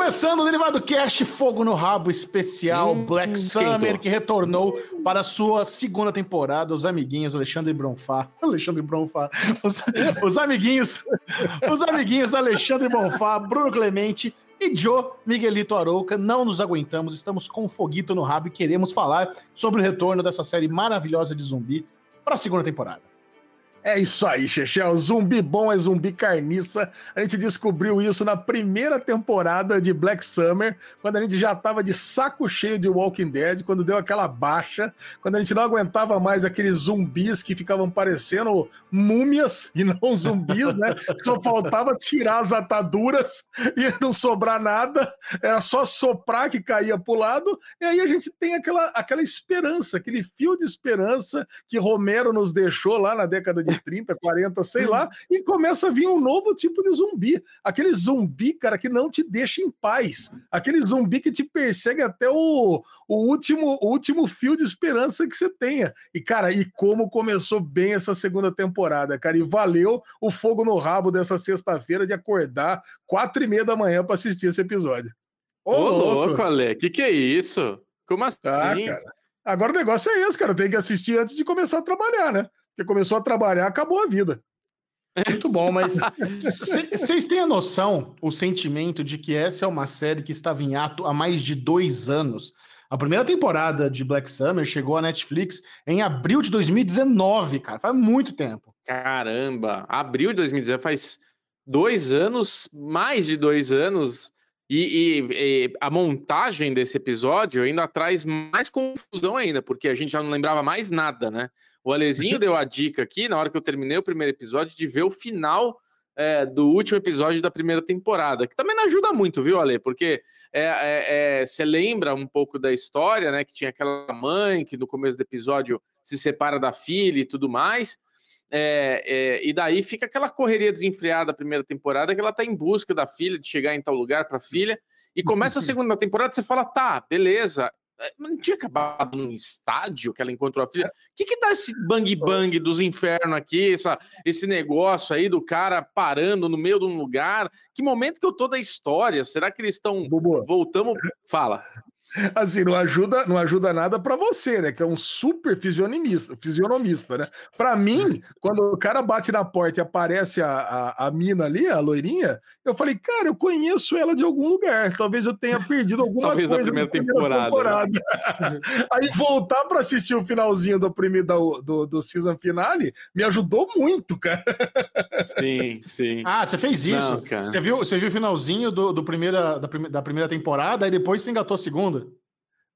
Começando o Derivado Cast Fogo no Rabo especial hum, Black Summer, que retornou para a sua segunda temporada. Os amiguinhos Alexandre Bronfá. Alexandre Bronfá. Os, os amiguinhos. Os amiguinhos Alexandre Bronfá, Bruno Clemente e Joe Miguelito Arouca. Não nos aguentamos, estamos com foguito no rabo e queremos falar sobre o retorno dessa série maravilhosa de zumbi para a segunda temporada. É isso aí, Chechel. Zumbi bom é zumbi carniça. A gente descobriu isso na primeira temporada de Black Summer, quando a gente já tava de saco cheio de Walking Dead, quando deu aquela baixa, quando a gente não aguentava mais aqueles zumbis que ficavam parecendo múmias e não zumbis, né? Só faltava tirar as ataduras e não sobrar nada, era só soprar que caía pro lado. E aí a gente tem aquela, aquela esperança, aquele fio de esperança que Romero nos deixou lá na década de de 30, 40, sei lá, e começa a vir um novo tipo de zumbi. Aquele zumbi, cara, que não te deixa em paz. Aquele zumbi que te persegue até o, o, último, o último fio de esperança que você tenha. E, cara, e como começou bem essa segunda temporada, cara, e valeu o fogo no rabo dessa sexta-feira de acordar quatro e meia da manhã para assistir esse episódio. Ô, Ô louco, Ale, que que é isso? Como assim? Ah, Agora o negócio é esse, cara. Tem que assistir antes de começar a trabalhar, né? Porque começou a trabalhar, acabou a vida. Muito bom, mas vocês têm a noção, o sentimento de que essa é uma série que estava em ato há mais de dois anos. A primeira temporada de Black Summer chegou à Netflix em abril de 2019, cara. Faz muito tempo. Caramba, abril de 2019 faz dois anos, mais de dois anos. E, e, e, a montagem desse episódio ainda traz mais confusão ainda, porque a gente já não lembrava mais nada, né? O Alezinho deu a dica aqui, na hora que eu terminei o primeiro episódio, de ver o final é, do último episódio da primeira temporada, que também não ajuda muito, viu, Ale? Porque é, é, é, você lembra um pouco da história, né? Que tinha aquela mãe que no começo do episódio se separa da filha e tudo mais. É, é, e daí fica aquela correria desenfreada da primeira temporada que ela tá em busca da filha, de chegar em tal lugar para a filha. E começa a segunda temporada, você fala, tá, beleza. É, não tinha acabado num estádio que ela encontrou a filha. O que que tá esse bang bang dos infernos aqui, essa, esse negócio aí do cara parando no meio de um lugar? Que momento que eu tô da história? Será que eles estão voltamos? Fala. Assim, não ajuda, não ajuda nada para você, né? Que é um super fisionomista, fisionomista né? Para mim, quando o cara bate na porta e aparece a, a, a, mina ali, a loirinha, eu falei, cara, eu conheço ela de algum lugar. Talvez eu tenha perdido alguma Talvez coisa na primeira, temporada. temporada. Né? Aí voltar para assistir o finalzinho do primeiro do, do, do season finale me ajudou muito, cara. Sim, sim. Ah, você fez isso? Não, você viu, você viu o finalzinho do, do primeira, da, da primeira temporada e depois você engatou a segunda?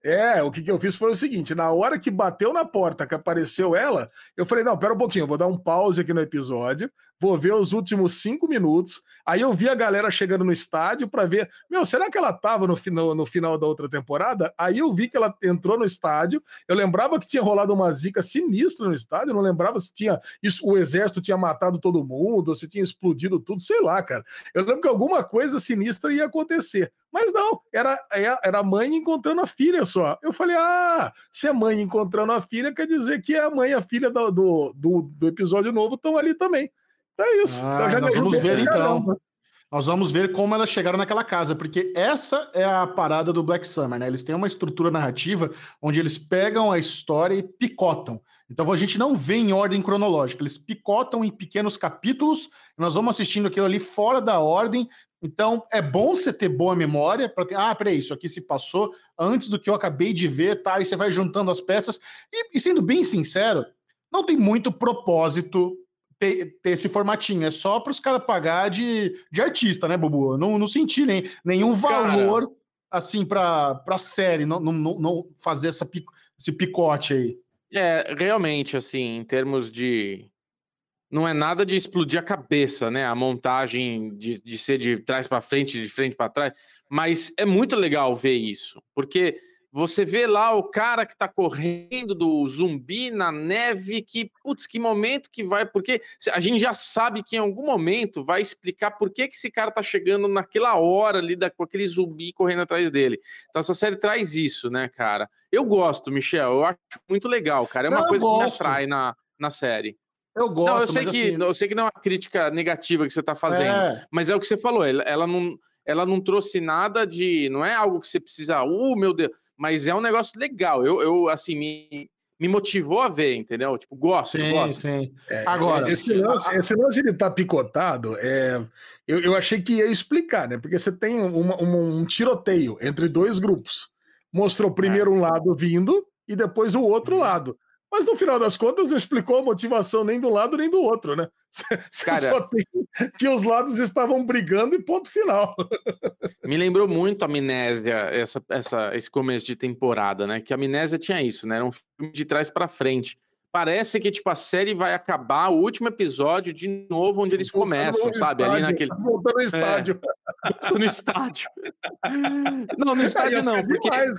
É, o que, que eu fiz foi o seguinte: na hora que bateu na porta, que apareceu ela, eu falei: não, pera um pouquinho, eu vou dar um pause aqui no episódio, vou ver os últimos cinco minutos. Aí eu vi a galera chegando no estádio para ver, meu, será que ela tava no, no, no, final da outra temporada? Aí eu vi que ela entrou no estádio. Eu lembrava que tinha rolado uma zica sinistra no estádio, eu não lembrava se tinha isso, o exército tinha matado todo mundo, se tinha explodido tudo, sei lá, cara. Eu lembro que alguma coisa sinistra ia acontecer. Mas não, era, é, era a mãe encontrando a filha só. Eu falei, ah, se é mãe encontrando a filha, quer dizer que a mãe e a filha do, do, do, do episódio novo estão ali também. É isso. Ah, então já nós vamos ver então. Nós vamos ver como elas chegaram naquela casa, porque essa é a parada do Black Summer, né? Eles têm uma estrutura narrativa onde eles pegam a história e picotam. Então a gente não vê em ordem cronológica, eles picotam em pequenos capítulos, nós vamos assistindo aquilo ali fora da ordem, então, é bom você ter boa memória para ter. Ah, peraí, isso aqui se passou antes do que eu acabei de ver, tá? E você vai juntando as peças. E, e sendo bem sincero, não tem muito propósito ter, ter esse formatinho. É só para os caras pagar de, de artista, né, Bubu? Não, não senti nem, nenhum valor Cara. assim para a série, não, não, não fazer essa, esse picote aí. É, realmente, assim, em termos de não é nada de explodir a cabeça, né? A montagem de, de ser de trás para frente, de frente para trás. Mas é muito legal ver isso, porque você vê lá o cara que tá correndo do zumbi na neve, que, putz, que momento que vai, porque a gente já sabe que em algum momento vai explicar por que, que esse cara tá chegando naquela hora ali da, com aquele zumbi correndo atrás dele. Então essa série traz isso, né, cara? Eu gosto, Michel, eu acho muito legal, cara. É uma coisa que me atrai na, na série. Eu gosto. Não, eu sei que assim... eu sei que não é uma crítica negativa que você está fazendo, é. mas é o que você falou. Ela, ela não ela não trouxe nada de. Não é algo que você precisa. Uh, meu Deus. Mas é um negócio legal. Eu, eu assim, me, me motivou a ver, entendeu? Tipo, gosto, sim, gosto. Sim. É, Agora, esse lance, esse lance de estar tá picotado, é, eu, eu achei que ia explicar, né? Porque você tem uma, uma, um tiroteio entre dois grupos. Mostrou primeiro é. um lado vindo e depois o outro uhum. lado. Mas no final das contas não explicou a motivação nem do lado nem do outro, né? Você Cara, só tem que os lados estavam brigando e ponto final. Me lembrou muito a Amnésia, essa, essa, esse começo de temporada, né? Que a Amnésia tinha isso, né? Era um filme de trás para frente parece que tipo a série vai acabar o último episódio de novo onde eles começam, sabe? Estádio, Ali naquele voltando é. estádio. É, no estádio. Não, no estádio não, porque demais,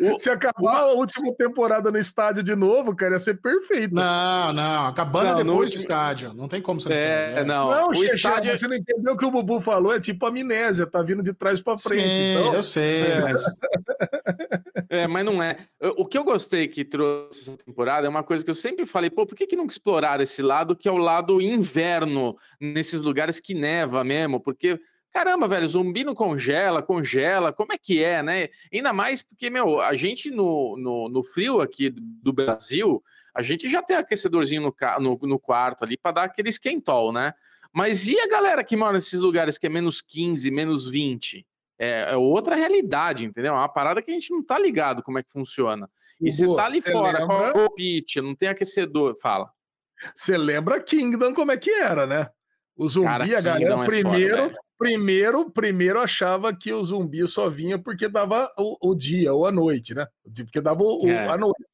o, se acabar a última temporada no estádio de novo, cara, ia ser perfeito. Não, não, acabando não, depois do estádio. Não tem como ser. É, é, não. Não, o Xexé, estádio... você não entendeu o que o Bubu falou, é tipo amnésia, tá vindo de trás para frente. Sim, então... eu sei, é. mas É, mas não é. O que eu gostei que trouxe essa temporada é uma coisa que eu sempre falei, pô, por que, que não exploraram esse lado que é o lado inverno, nesses lugares que neva mesmo? Porque, caramba, velho, zumbi não congela, congela, como é que é, né? Ainda mais porque, meu, a gente no, no, no frio aqui do Brasil, a gente já tem aquecedorzinho no, no, no quarto ali para dar aquele esquentol, né? Mas e a galera que mora nesses lugares que é menos 15, menos 20? é, é, outra realidade, entendeu? É uma parada que a gente não tá ligado como é que funciona. E você tá ali fora, lembra... qual é o pitch, não tem aquecedor, fala. Você lembra Kingdom como é que era, né? O zumbi, Cara, a galera, é primeiro, foda, primeiro, primeiro achava que o zumbi só vinha porque dava o, o dia ou a noite, né? Porque dava o, é. a noite.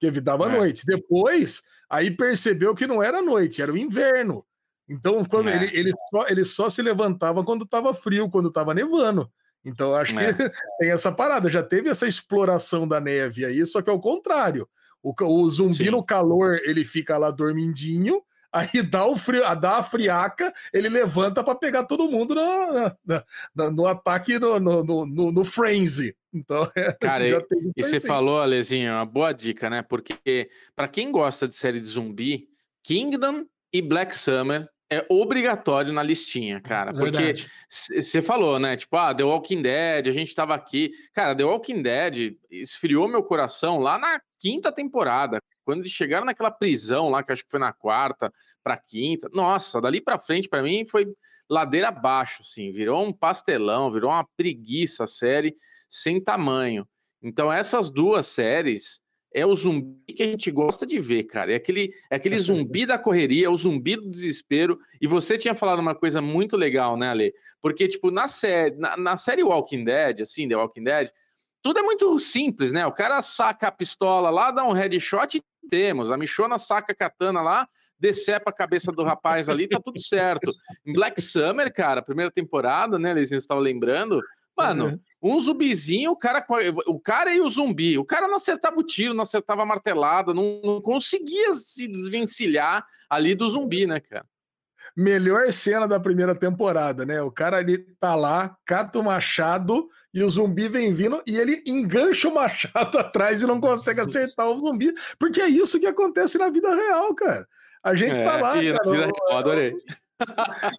Porque dava a é. noite. Depois, aí percebeu que não era noite, era o inverno. Então, quando é. ele, ele, só, ele só se levantava quando estava frio, quando estava nevando. Então, acho é. que tem essa parada. Já teve essa exploração da neve aí, só que é o contrário. O, o zumbi Sim. no calor, ele fica lá dormindinho, aí dá, o frio, dá a friaca, ele levanta para pegar todo mundo no, no, no ataque, no, no, no, no frenzy. Então, é, Cara, e, e você falou, Alezinho, uma boa dica, né? Porque para quem gosta de série de zumbi, Kingdom e Black Summer é obrigatório na listinha, cara. Porque você falou, né? Tipo, ah, The Walking Dead, a gente tava aqui. Cara, The Walking Dead esfriou meu coração lá na quinta temporada. Quando eles chegaram naquela prisão lá, que acho que foi na quarta pra quinta. Nossa, dali pra frente, para mim, foi ladeira abaixo, assim. Virou um pastelão, virou uma preguiça a série sem tamanho. Então, essas duas séries é o zumbi que a gente gosta de ver, cara. É aquele, é aquele zumbi da correria, é o zumbi do desespero. E você tinha falado uma coisa muito legal, né, Ale? Porque, tipo, na série, na, na série Walking Dead, assim, The Walking Dead, tudo é muito simples, né? O cara saca a pistola lá, dá um headshot e temos. A Michona saca a katana lá, decepa a cabeça do rapaz ali, tá tudo certo. Em Black Summer, cara, primeira temporada, né? Eles estavam lembrando. Mano, uhum. Um zumbizinho, o cara, o cara e o zumbi. O cara não acertava o tiro, não acertava a martelada, não, não conseguia se desvencilhar ali do zumbi, né, cara? Melhor cena da primeira temporada, né? O cara ali tá lá, cata o machado e o zumbi vem vindo e ele engancha o machado atrás e não consegue acertar o zumbi, porque é isso que acontece na vida real, cara. A gente tá é, tá lá, cara. Vida adorei.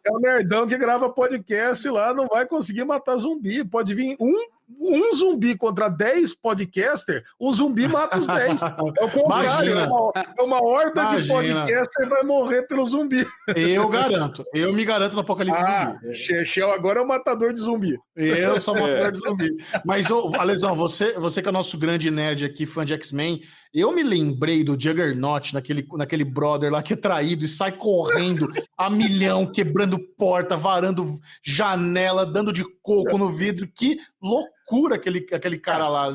É o nerdão que grava podcast lá, não vai conseguir matar zumbi. Pode vir um, um zumbi contra 10 podcaster, um zumbi mata os 10. É o contrário, é uma, é uma, horda Imagina. de podcaster vai morrer pelo zumbi. Eu garanto, eu me garanto no Apocalipse ah, Chechel agora é o matador de zumbi. Eu sou o matador de zumbi. Mas, ô, Alesão, você, você que é nosso grande nerd aqui, fã de X-Men, eu me lembrei do Juggernaut, naquele, naquele brother lá que é traído e sai correndo a milhão, quebrando porta, varando janela, dando de coco no vidro. Que loucura aquele, aquele cara lá.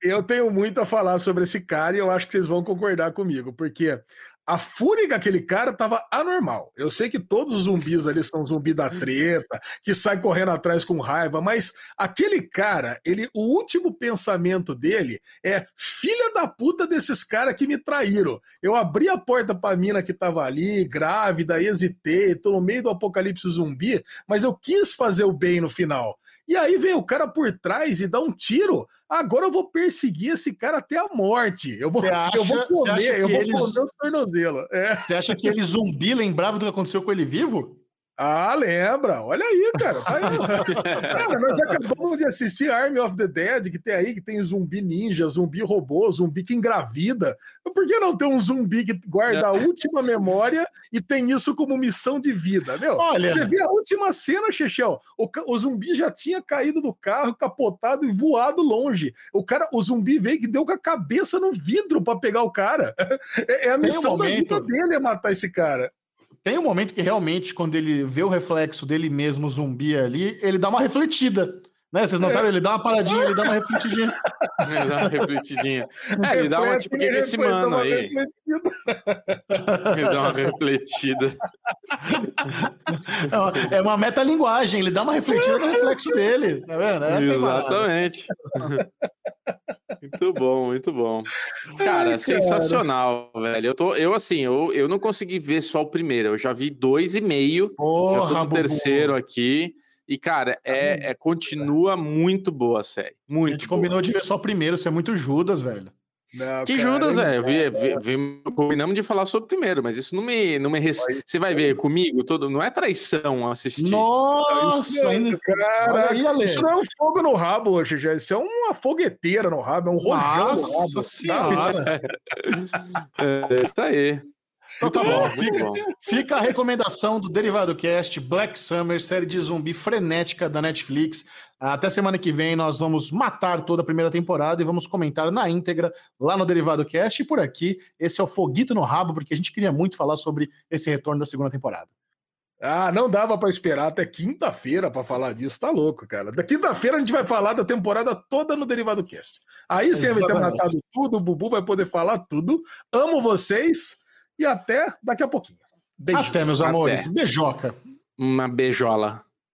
Eu tenho muito a falar sobre esse cara e eu acho que vocês vão concordar comigo, porque a fúria daquele cara tava anormal. Eu sei que todos os zumbis ali são zumbi da treta, que sai correndo atrás com raiva, mas aquele cara, ele, o último pensamento dele é: filha da puta desses caras que me traíram. Eu abri a porta pra mina que tava ali, grávida, hesitei, tô no meio do apocalipse zumbi, mas eu quis fazer o bem no final. E aí vem o cara por trás e dá um tiro. Agora eu vou perseguir esse cara até a morte. Eu vou, acha, eu vou comer, eu vou eles... comer o tornozelo. É. Você acha que ele zumbi lembrava do que aconteceu com ele vivo? Ah, lembra? Olha aí, cara. Tá aí. cara, nós acabamos de assistir Army of the Dead, que tem aí, que tem zumbi ninja, zumbi robô, zumbi que engravida. Por que não ter um zumbi que guarda a última memória e tem isso como missão de vida? Meu, Olha... você vê a última cena, Chechel, o, o zumbi já tinha caído do carro, capotado e voado longe. O cara, o zumbi veio que deu com a cabeça no vidro para pegar o cara. É, é a missão um da vida dele é matar esse cara tem um momento que realmente, quando ele vê o reflexo dele mesmo, zumbi ali, ele dá uma refletida. Né? Vocês notaram? É. Ele dá uma paradinha, ele dá uma refletidinha. ele dá uma refletidinha. É, ele dá uma tipo esse mano aí. ele dá uma refletida. É uma metalinguagem, ele dá uma refletida no reflexo dele. Tá vendo? Essa é Exatamente. Muito bom, muito bom. Cara, Ai, sensacional, cara. velho. Eu, tô, eu assim, eu, eu não consegui ver só o primeiro, eu já vi dois e meio. Porra, já tô no terceiro aqui. E, cara, é, é, continua muito boa a série. Muito a gente boa. combinou de ver só o primeiro, você é muito Judas, velho. Não, que cara, Judas, velho. Combinamos de falar sobre o primeiro, mas isso não me. Não me res... Você vai ver comigo, todo... não é traição assistir. Nossa, isso, cara. Aí, isso não é um fogo no rabo hoje, já. Isso é uma fogueteira no rabo, é um rojão no rabo. Nossa senhora. é isso aí. Então tá bom, fica, fica, a recomendação do Derivado Cast, Black Summer, série de zumbi frenética da Netflix. Até semana que vem nós vamos matar toda a primeira temporada e vamos comentar na íntegra lá no Derivado Cast. E por aqui, esse é o Foguito no Rabo, porque a gente queria muito falar sobre esse retorno da segunda temporada. Ah, não dava para esperar até quinta-feira para falar disso, tá louco, cara. Da quinta-feira a gente vai falar da temporada toda no Derivado Cast. Aí você vai ter matado tudo, o Bubu vai poder falar tudo. Amo vocês e até daqui a pouquinho. Beijos. Até, meus amores. Até. Beijoca. Uma beijola.